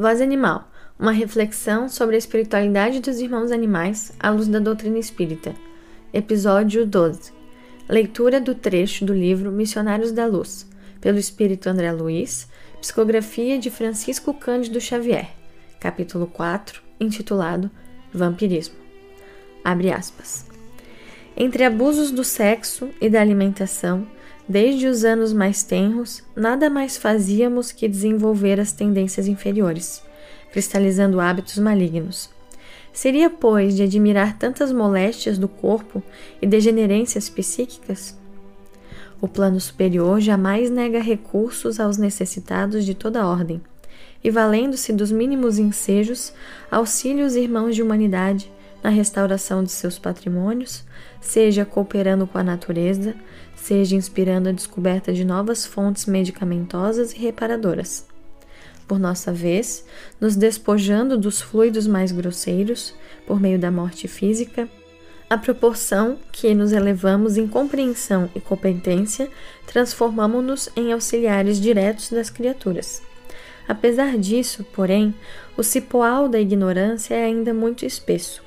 Voz Animal uma reflexão sobre a espiritualidade dos irmãos animais à luz da doutrina espírita. Episódio 12. Leitura do trecho do livro Missionários da Luz, pelo espírito André Luiz, psicografia de Francisco Cândido Xavier, capítulo 4, intitulado Vampirismo. Abre aspas. Entre abusos do sexo e da alimentação, desde os anos mais tenros, nada mais fazíamos que desenvolver as tendências inferiores cristalizando hábitos malignos. Seria, pois, de admirar tantas moléstias do corpo e degenerências psíquicas? O plano superior jamais nega recursos aos necessitados de toda ordem, e valendo-se dos mínimos ensejos, auxilia os irmãos de humanidade na restauração de seus patrimônios, seja cooperando com a natureza, seja inspirando a descoberta de novas fontes medicamentosas e reparadoras. Por nossa vez, nos despojando dos fluidos mais grosseiros, por meio da morte física, à proporção que nos elevamos em compreensão e competência, transformamos-nos em auxiliares diretos das criaturas. Apesar disso, porém, o cipoal da ignorância é ainda muito espesso,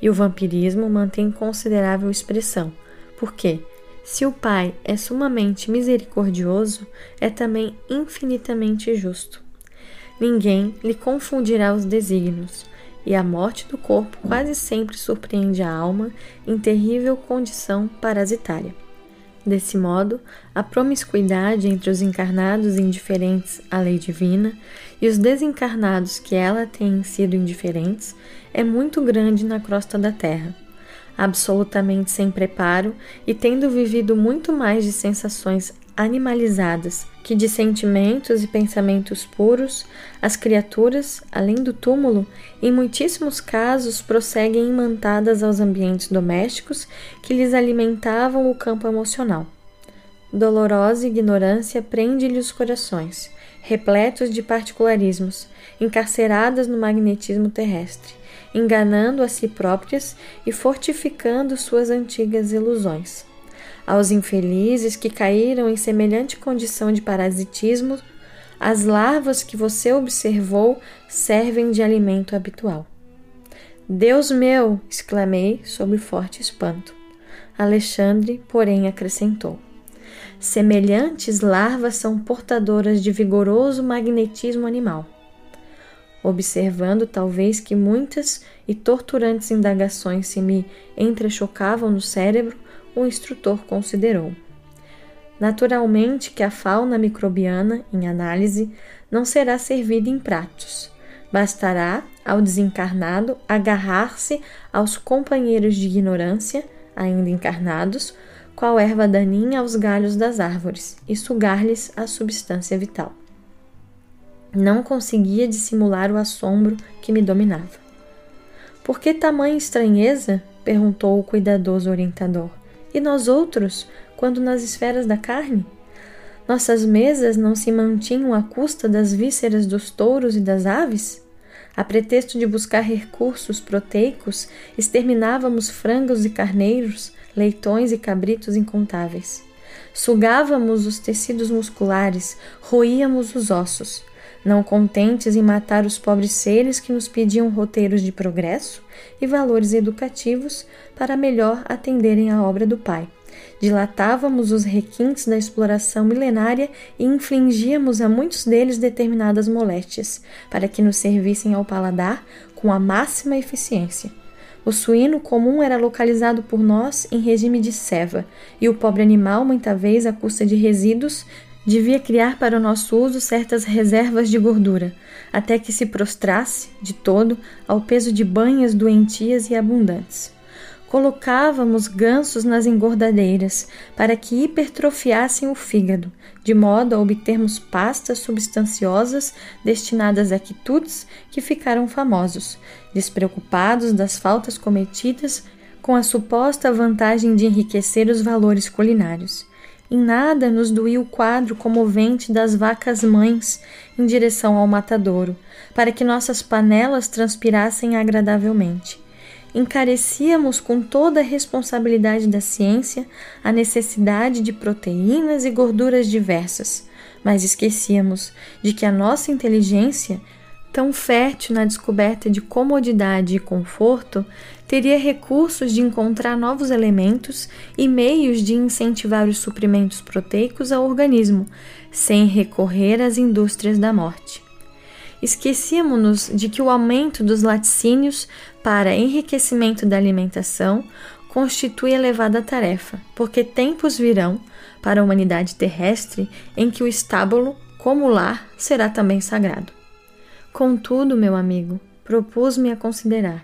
e o vampirismo mantém considerável expressão, porque, se o Pai é sumamente misericordioso, é também infinitamente justo ninguém lhe confundirá os desígnios, e a morte do corpo quase sempre surpreende a alma em terrível condição parasitária. Desse modo, a promiscuidade entre os encarnados indiferentes à lei divina e os desencarnados que ela tem sido indiferentes é muito grande na crosta da terra. Absolutamente sem preparo e tendo vivido muito mais de sensações animalizadas que de sentimentos e pensamentos puros, as criaturas, além do túmulo, em muitíssimos casos prosseguem imantadas aos ambientes domésticos que lhes alimentavam o campo emocional. Dolorosa ignorância prende-lhe os corações, repletos de particularismos, encarceradas no magnetismo terrestre, enganando a si próprias e fortificando suas antigas ilusões. Aos infelizes que caíram em semelhante condição de parasitismo, as larvas que você observou servem de alimento habitual. Deus meu! exclamei sob forte espanto. Alexandre, porém, acrescentou: Semelhantes larvas são portadoras de vigoroso magnetismo animal. Observando, talvez, que muitas e torturantes indagações se me entrechocavam no cérebro, o instrutor considerou. Naturalmente que a fauna microbiana, em análise, não será servida em pratos. Bastará ao desencarnado agarrar-se aos companheiros de ignorância, ainda encarnados, qual erva daninha aos galhos das árvores, e sugar-lhes a substância vital. Não conseguia dissimular o assombro que me dominava. Por que tamanha estranheza? perguntou o cuidadoso orientador. E nós outros, quando nas esferas da carne? Nossas mesas não se mantinham à custa das vísceras dos touros e das aves? A pretexto de buscar recursos proteicos, exterminávamos frangos e carneiros, leitões e cabritos incontáveis. Sugávamos os tecidos musculares, roíamos os ossos. Não contentes em matar os pobres seres que nos pediam roteiros de progresso e valores educativos para melhor atenderem à obra do Pai. Dilatávamos os requintes da exploração milenária e infligíamos a muitos deles determinadas moléstias, para que nos servissem ao paladar com a máxima eficiência. O suíno comum era localizado por nós em regime de ceva, e o pobre animal, muita vez à custa de resíduos, devia criar para o nosso uso certas reservas de gordura, até que se prostrasse, de todo, ao peso de banhas doentias e abundantes. Colocávamos gansos nas engordadeiras para que hipertrofiassem o fígado, de modo a obtermos pastas substanciosas destinadas a quitutes que ficaram famosos, despreocupados das faltas cometidas com a suposta vantagem de enriquecer os valores culinários. Em nada nos doía o quadro comovente das vacas mães em direção ao matadouro, para que nossas panelas transpirassem agradavelmente. Encarecíamos com toda a responsabilidade da ciência a necessidade de proteínas e gorduras diversas, mas esquecíamos de que a nossa inteligência tão fértil na descoberta de comodidade e conforto, teria recursos de encontrar novos elementos e meios de incentivar os suprimentos proteicos ao organismo, sem recorrer às indústrias da morte. Esquecíamos-nos de que o aumento dos laticínios para enriquecimento da alimentação constitui elevada tarefa, porque tempos virão para a humanidade terrestre em que o estábulo, como lar, será também sagrado. Contudo, meu amigo, propus-me a considerar.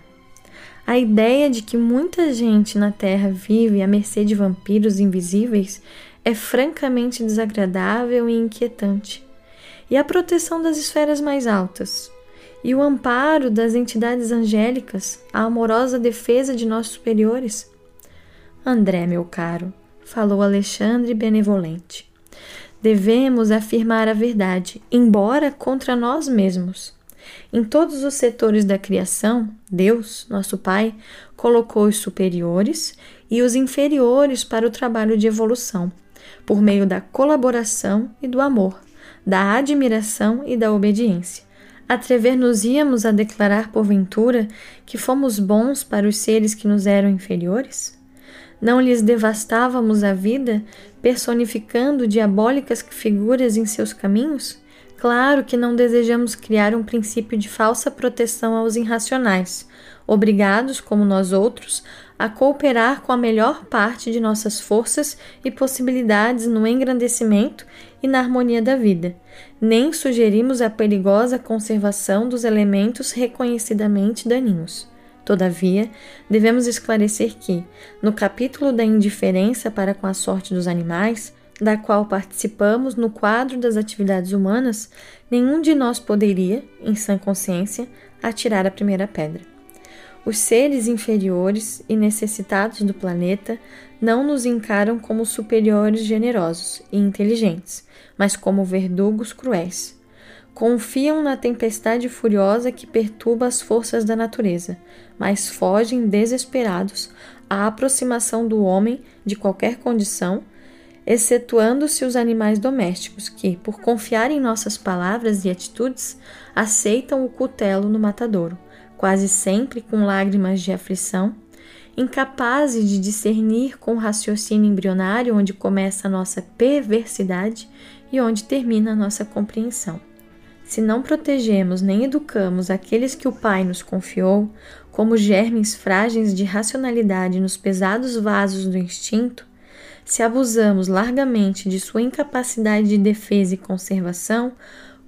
A ideia de que muita gente na Terra vive à mercê de vampiros invisíveis é francamente desagradável e inquietante. E a proteção das esferas mais altas, e o amparo das entidades angélicas, a amorosa defesa de nossos superiores? André, meu caro, falou Alexandre benevolente, devemos afirmar a verdade, embora contra nós mesmos. Em todos os setores da criação, Deus, nosso Pai, colocou os superiores e os inferiores para o trabalho de evolução, por meio da colaboração e do amor, da admiração e da obediência. Atrever-nos-íamos a declarar porventura que fomos bons para os seres que nos eram inferiores? Não lhes devastávamos a vida, personificando diabólicas figuras em seus caminhos? Claro que não desejamos criar um princípio de falsa proteção aos irracionais, obrigados, como nós outros, a cooperar com a melhor parte de nossas forças e possibilidades no engrandecimento e na harmonia da vida. Nem sugerimos a perigosa conservação dos elementos reconhecidamente daninhos. Todavia, devemos esclarecer que, no capítulo da indiferença para com a sorte dos animais, da qual participamos no quadro das atividades humanas, nenhum de nós poderia, em sã consciência, atirar a primeira pedra. Os seres inferiores e necessitados do planeta não nos encaram como superiores generosos e inteligentes, mas como verdugos cruéis. Confiam na tempestade furiosa que perturba as forças da natureza, mas fogem desesperados à aproximação do homem de qualquer condição excetuando-se os animais domésticos, que, por confiar em nossas palavras e atitudes, aceitam o cutelo no matadouro, quase sempre com lágrimas de aflição, incapazes de discernir com o raciocínio embrionário onde começa a nossa perversidade e onde termina a nossa compreensão. Se não protegemos nem educamos aqueles que o Pai nos confiou, como germes frágeis de racionalidade nos pesados vasos do instinto, se abusamos largamente de sua incapacidade de defesa e conservação,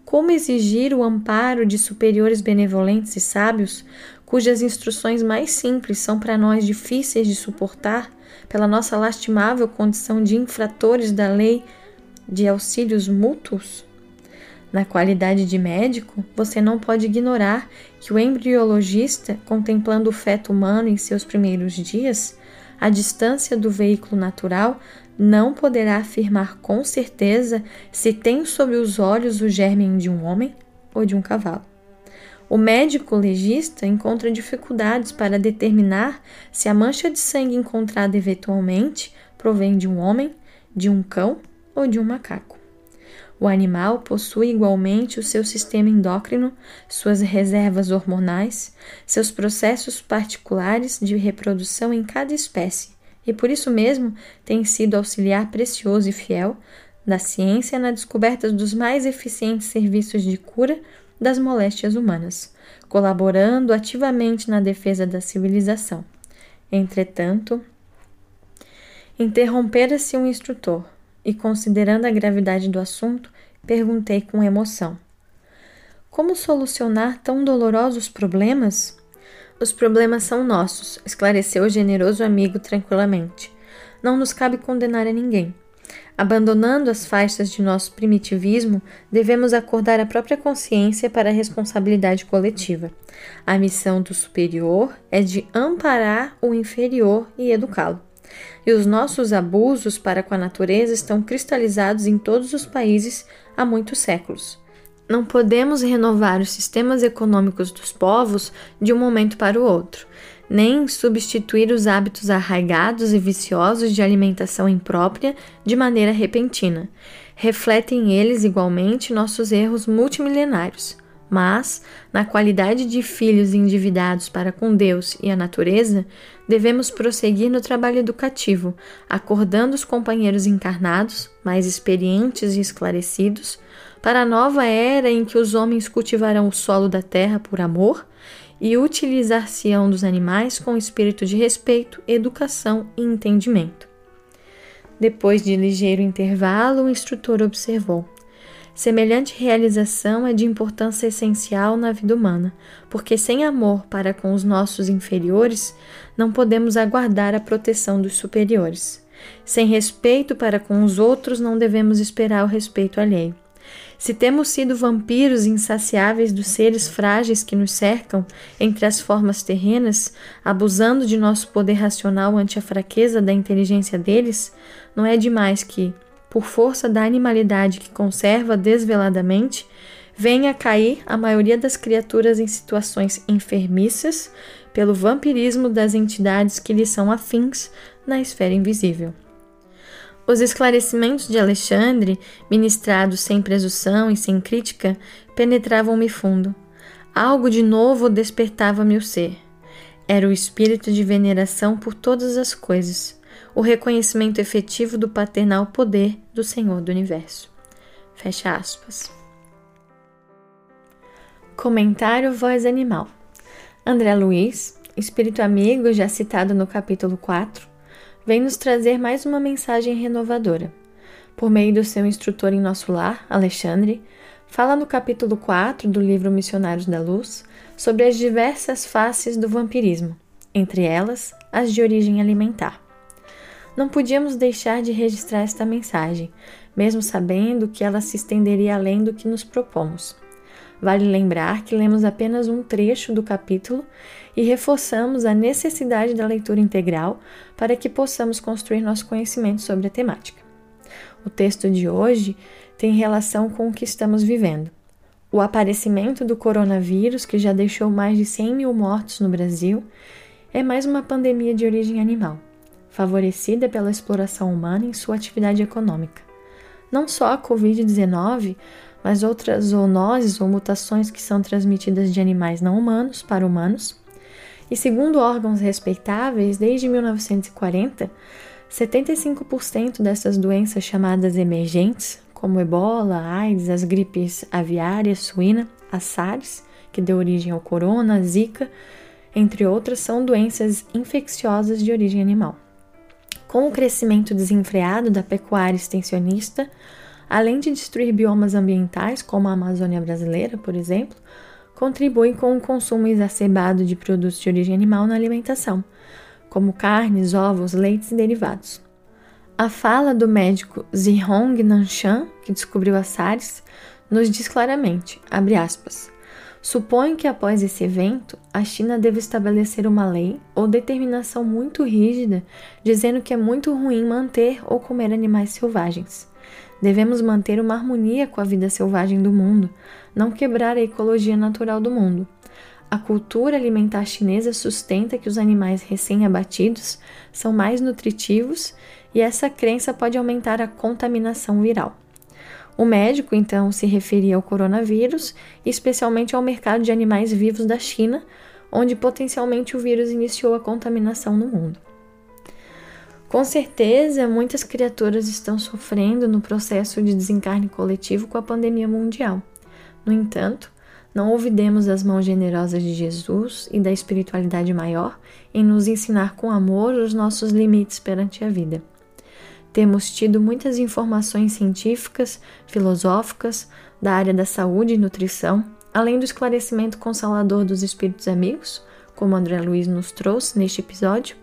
como exigir o amparo de superiores benevolentes e sábios, cujas instruções mais simples são para nós difíceis de suportar, pela nossa lastimável condição de infratores da lei de auxílios mútuos? Na qualidade de médico, você não pode ignorar que o embriologista, contemplando o feto humano em seus primeiros dias, a distância do veículo natural, não poderá afirmar com certeza se tem sob os olhos o germe de um homem ou de um cavalo. O médico legista encontra dificuldades para determinar se a mancha de sangue encontrada eventualmente provém de um homem, de um cão ou de um macaco. O animal possui igualmente o seu sistema endócrino, suas reservas hormonais, seus processos particulares de reprodução em cada espécie, e por isso mesmo tem sido auxiliar precioso e fiel da ciência na descoberta dos mais eficientes serviços de cura das moléstias humanas, colaborando ativamente na defesa da civilização. Entretanto, interrompera-se um instrutor, e, considerando a gravidade do assunto, perguntei com emoção: Como solucionar tão dolorosos problemas? Os problemas são nossos, esclareceu o generoso amigo tranquilamente. Não nos cabe condenar a ninguém. Abandonando as faixas de nosso primitivismo, devemos acordar a própria consciência para a responsabilidade coletiva. A missão do superior é de amparar o inferior e educá-lo e os nossos abusos para com a natureza estão cristalizados em todos os países há muitos séculos. Não podemos renovar os sistemas econômicos dos povos de um momento para o outro, nem substituir os hábitos arraigados e viciosos de alimentação imprópria de maneira repentina. Refletem eles igualmente nossos erros multimilenários. Mas, na qualidade de filhos endividados para com Deus e a natureza, devemos prosseguir no trabalho educativo, acordando os companheiros encarnados, mais experientes e esclarecidos, para a nova era em que os homens cultivarão o solo da terra por amor e utilizar-se-ão dos animais com espírito de respeito, educação e entendimento. Depois de ligeiro intervalo, o instrutor observou: Semelhante realização é de importância essencial na vida humana, porque sem amor para com os nossos inferiores, não podemos aguardar a proteção dos superiores. Sem respeito para com os outros, não devemos esperar o respeito alheio. Se temos sido vampiros insaciáveis dos seres frágeis que nos cercam entre as formas terrenas, abusando de nosso poder racional ante a fraqueza da inteligência deles, não é demais que, por força da animalidade que conserva desveladamente, venha a cair a maioria das criaturas em situações enfermiças pelo vampirismo das entidades que lhes são afins na esfera invisível. Os esclarecimentos de Alexandre, ministrados sem presunção e sem crítica, penetravam-me fundo. Algo de novo despertava-me o ser. Era o espírito de veneração por todas as coisas o reconhecimento efetivo do paternal poder do Senhor do Universo. Fecha aspas. Comentário Voz Animal. André Luiz, espírito amigo já citado no capítulo 4, vem nos trazer mais uma mensagem renovadora. Por meio do seu instrutor em nosso lar, Alexandre, fala no capítulo 4 do livro Missionários da Luz sobre as diversas faces do vampirismo, entre elas as de origem alimentar. Não podíamos deixar de registrar esta mensagem, mesmo sabendo que ela se estenderia além do que nos propomos. Vale lembrar que lemos apenas um trecho do capítulo e reforçamos a necessidade da leitura integral para que possamos construir nosso conhecimento sobre a temática. O texto de hoje tem relação com o que estamos vivendo. O aparecimento do coronavírus, que já deixou mais de 100 mil mortos no Brasil, é mais uma pandemia de origem animal favorecida pela exploração humana em sua atividade econômica. Não só a Covid-19, mas outras zoonoses ou mutações que são transmitidas de animais não humanos para humanos. E segundo órgãos respeitáveis, desde 1940, 75% dessas doenças chamadas emergentes, como ebola, AIDS, as gripes aviária, suína, a SARS, que deu origem ao corona, zika, entre outras, são doenças infecciosas de origem animal. Com o crescimento desenfreado da pecuária extensionista, além de destruir biomas ambientais, como a Amazônia brasileira, por exemplo, contribuem com o consumo exacerbado de produtos de origem animal na alimentação, como carnes, ovos, leites e derivados. A fala do médico Zihong Nanshan, que descobriu a SARS, nos diz claramente, aspas, Suponho que após esse evento, a China deva estabelecer uma lei ou determinação muito rígida dizendo que é muito ruim manter ou comer animais selvagens. Devemos manter uma harmonia com a vida selvagem do mundo, não quebrar a ecologia natural do mundo. A cultura alimentar chinesa sustenta que os animais recém-abatidos são mais nutritivos e essa crença pode aumentar a contaminação viral. O médico então se referia ao coronavírus, especialmente ao mercado de animais vivos da China, onde potencialmente o vírus iniciou a contaminação no mundo. Com certeza, muitas criaturas estão sofrendo no processo de desencarne coletivo com a pandemia mundial. No entanto, não ouvidemos as mãos generosas de Jesus e da espiritualidade maior em nos ensinar com amor os nossos limites perante a vida. Temos tido muitas informações científicas, filosóficas, da área da saúde e nutrição, além do esclarecimento consolador dos espíritos amigos, como André Luiz nos trouxe neste episódio.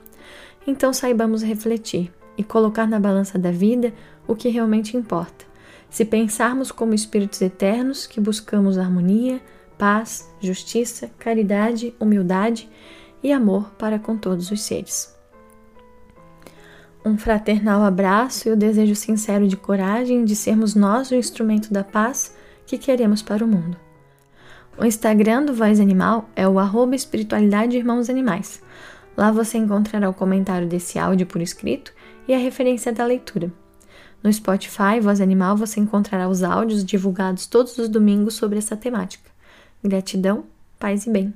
Então saibamos refletir e colocar na balança da vida o que realmente importa. Se pensarmos como espíritos eternos que buscamos harmonia, paz, justiça, caridade, humildade e amor para com todos os seres um fraternal abraço e o desejo sincero de coragem de sermos nós o instrumento da paz que queremos para o mundo. O Instagram do Voz Animal é o arroba espiritualidade irmãos animais. Lá você encontrará o comentário desse áudio por escrito e a referência da leitura. No Spotify Voz Animal você encontrará os áudios divulgados todos os domingos sobre essa temática. Gratidão, paz e bem.